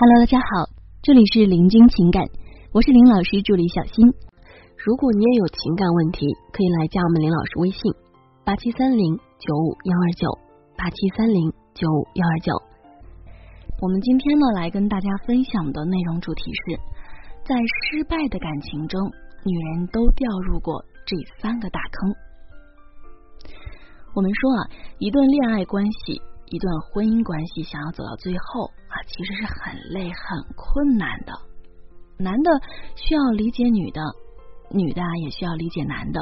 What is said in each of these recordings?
Hello，大家好，这里是林君情感，我是林老师助理小新。如果你也有情感问题，可以来加我们林老师微信：八七三零九五幺二九八七三零九五幺二九。我们今天呢，来跟大家分享的内容主题是，在失败的感情中，女人都掉入过这三个大坑。我们说啊，一段恋爱关系。一段婚姻关系想要走到最后啊，其实是很累、很困难的。男的需要理解女的，女的也需要理解男的。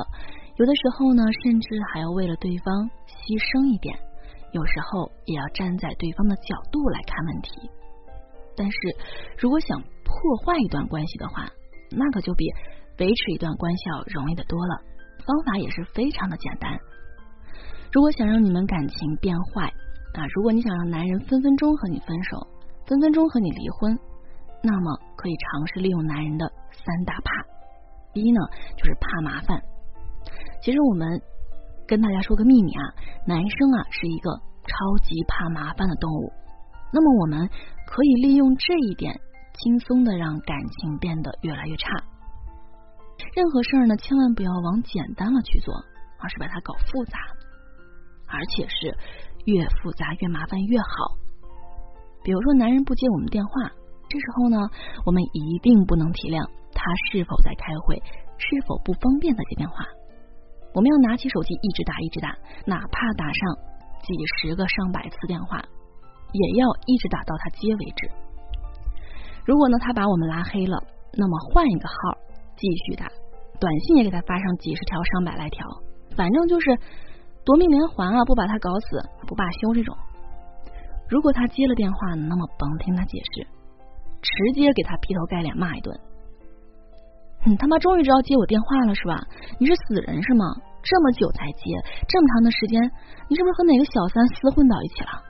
有的时候呢，甚至还要为了对方牺牲一点。有时候也要站在对方的角度来看问题。但是如果想破坏一段关系的话，那可就比维持一段关系要容易的多了。方法也是非常的简单。如果想让你们感情变坏，啊，如果你想让男人分分钟和你分手，分分钟和你离婚，那么可以尝试利用男人的三大怕。第一呢，就是怕麻烦。其实我们跟大家说个秘密啊，男生啊是一个超级怕麻烦的动物。那么我们可以利用这一点，轻松的让感情变得越来越差。任何事儿呢，千万不要往简单了去做，而是把它搞复杂，而且是。越复杂越麻烦越好。比如说，男人不接我们电话，这时候呢，我们一定不能体谅他是否在开会，是否不方便再接电话。我们要拿起手机一直打一直打，哪怕打上几十个上百次电话，也要一直打到他接为止。如果呢，他把我们拉黑了，那么换一个号继续打，短信也给他发上几十条、上百来条，反正就是。夺命连环啊！不把他搞死，不罢休。这种，如果他接了电话，那么甭听他解释，直接给他劈头盖脸骂一顿。你他妈终于知道接我电话了是吧？你是死人是吗？这么久才接，这么长的时间，你是不是和哪个小三厮混到一起了？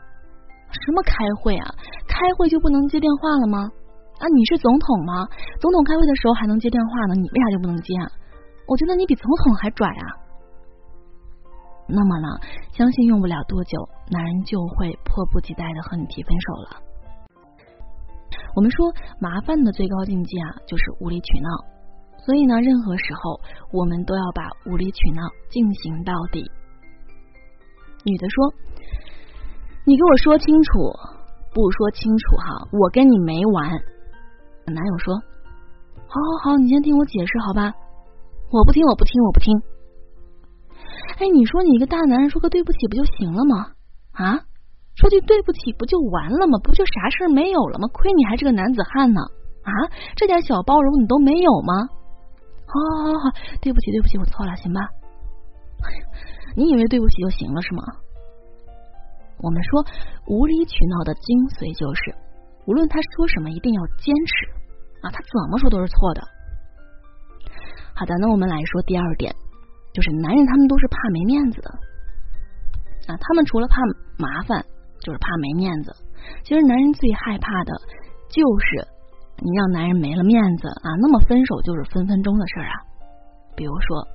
什么开会啊？开会就不能接电话了吗？啊，你是总统吗？总统开会的时候还能接电话呢，你为啥就不能接？啊？我觉得你比总统还拽啊！那么呢，相信用不了多久，男人就会迫不及待的和你提分手了。我们说麻烦的最高境界啊，就是无理取闹。所以呢，任何时候我们都要把无理取闹进行到底。女的说：“你给我说清楚，不说清楚哈，我跟你没完。”男友说：“好好好，你先听我解释好吧？我不听，我不听，我不听。”哎，你说你一个大男人说个对不起不就行了吗？啊，说句对不起不就完了吗？不就啥事儿没有了吗？亏你还是个男子汉呢！啊，这点小包容你都没有吗？好，好，好，好，对不起，对不起，我错了，行吧？你以为对不起就行了是吗？我们说无理取闹的精髓就是，无论他说什么，一定要坚持啊，他怎么说都是错的。好的，那我们来说第二点。就是男人，他们都是怕没面子的啊！他们除了怕麻烦，就是怕没面子。其实男人最害怕的就是你让男人没了面子啊，那么分手就是分分钟的事儿啊。比如说，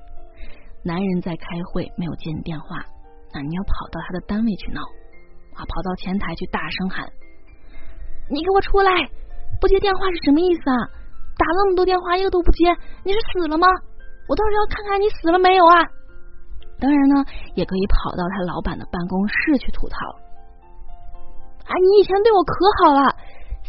男人在开会没有接你电话，啊，你要跑到他的单位去闹啊，跑到前台去大声喊：“你给我出来！不接电话是什么意思啊？打那么多电话一个都不接，你是死了吗？”我倒是要看看你死了没有啊！当然呢，也可以跑到他老板的办公室去吐槽。啊，你以前对我可好了，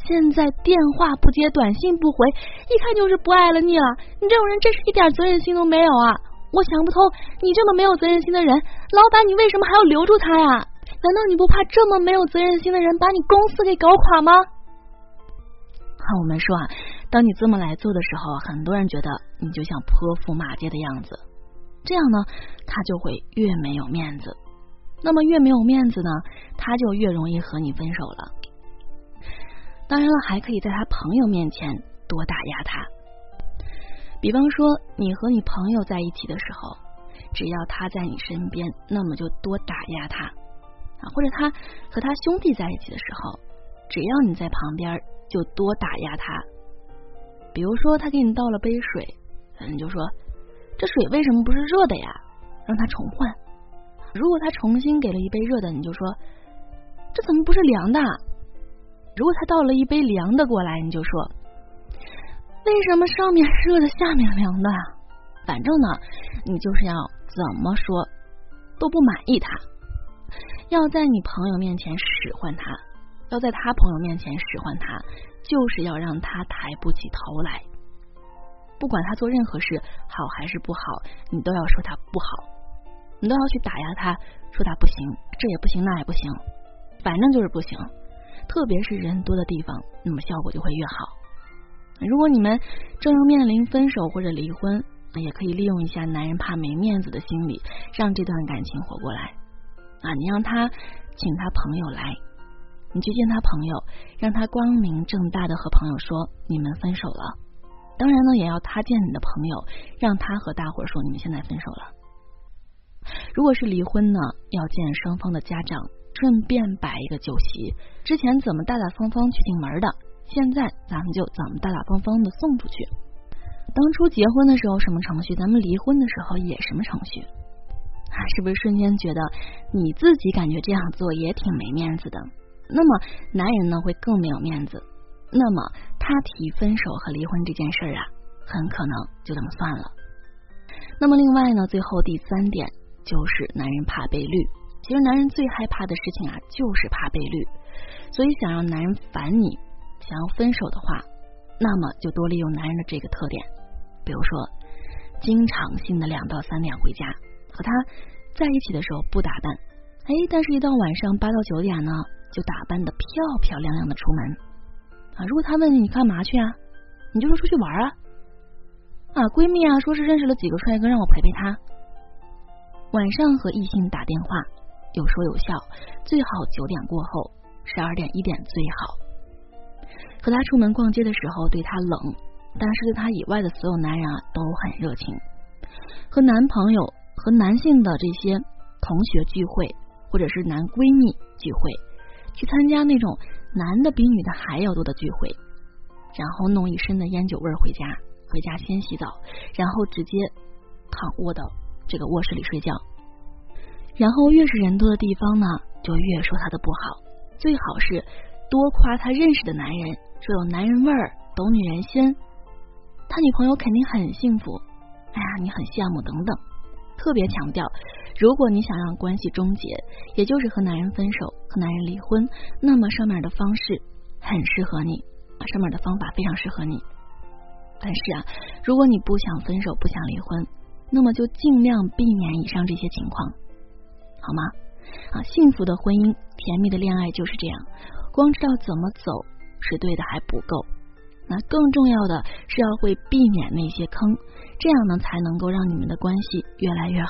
现在电话不接，短信不回，一看就是不爱了你了。你这种人真是一点责任心都没有啊！我想不通，你这么没有责任心的人，老板你为什么还要留住他呀？难道你不怕这么没有责任心的人把你公司给搞垮吗？看我们说啊，当你这么来做的时候，很多人觉得你就像泼妇骂街的样子，这样呢，他就会越没有面子。那么越没有面子呢，他就越容易和你分手了。当然了，还可以在他朋友面前多打压他。比方说，你和你朋友在一起的时候，只要他在你身边，那么就多打压他啊；或者他和他兄弟在一起的时候，只要你在旁边。就多打压他，比如说他给你倒了杯水，你就说这水为什么不是热的呀？让他重换。如果他重新给了一杯热的，你就说这怎么不是凉的？如果他倒了一杯凉的过来，你就说为什么上面热的，下面凉的？反正呢，你就是要怎么说都不满意他，要在你朋友面前使唤他，要在他朋友面前使唤他，就是要让他抬不起头来。不管他做任何事好还是不好，你都要说他不好，你都要去打压他，说他不行，这也不行，那也不行，反正就是不行。特别是人多的地方，那么效果就会越好。如果你们正要面临分手或者离婚，也可以利用一下男人怕没面子的心理，让这段感情活过来。啊，你让他请他朋友来，你去见他朋友，让他光明正大的和朋友说你们分手了。当然呢，也要他见你的朋友，让他和大伙儿说你们现在分手了。如果是离婚呢，要见双方的家长，顺便摆一个酒席。之前怎么大大方方去进门的，现在咱们就怎么大大方方的送出去。当初结婚的时候什么程序，咱们离婚的时候也什么程序啊？是不是瞬间觉得你自己感觉这样做也挺没面子的？那么男人呢会更没有面子。那么他提分手和离婚这件事儿啊，很可能就这么算了。那么另外呢，最后第三点就是男人怕被绿。其实男人最害怕的事情啊，就是怕被绿。所以想让男人烦你，想要分手的话，那么就多利用男人的这个特点。比如说，经常性的两到三点回家，和他在一起的时候不打扮，哎，但是一到晚上八到九点呢，就打扮的漂漂亮亮的出门啊。如果他问你干嘛去啊，你就说出去玩啊。啊，闺蜜啊，说是认识了几个帅哥，让我陪陪他。晚上和异性打电话，有说有笑，最好九点过后，十二点一点最好。和他出门逛街的时候，对他冷。但是对他以外的所有男人啊都很热情，和男朋友和男性的这些同学聚会，或者是男闺蜜聚会，去参加那种男的比女的还要多的聚会，然后弄一身的烟酒味儿回家，回家先洗澡，然后直接躺卧到这个卧室里睡觉，然后越是人多的地方呢，就越说他的不好，最好是多夸他认识的男人，说有男人味儿，懂女人心。他女朋友肯定很幸福，哎呀，你很羡慕等等，特别强调，如果你想让关系终结，也就是和男人分手、和男人离婚，那么上面的方式很适合你，上面的方法非常适合你。但是啊，如果你不想分手、不想离婚，那么就尽量避免以上这些情况，好吗？啊，幸福的婚姻、甜蜜的恋爱就是这样，光知道怎么走是对的还不够。那更重要的是要会避免那些坑，这样呢才能够让你们的关系越来越好，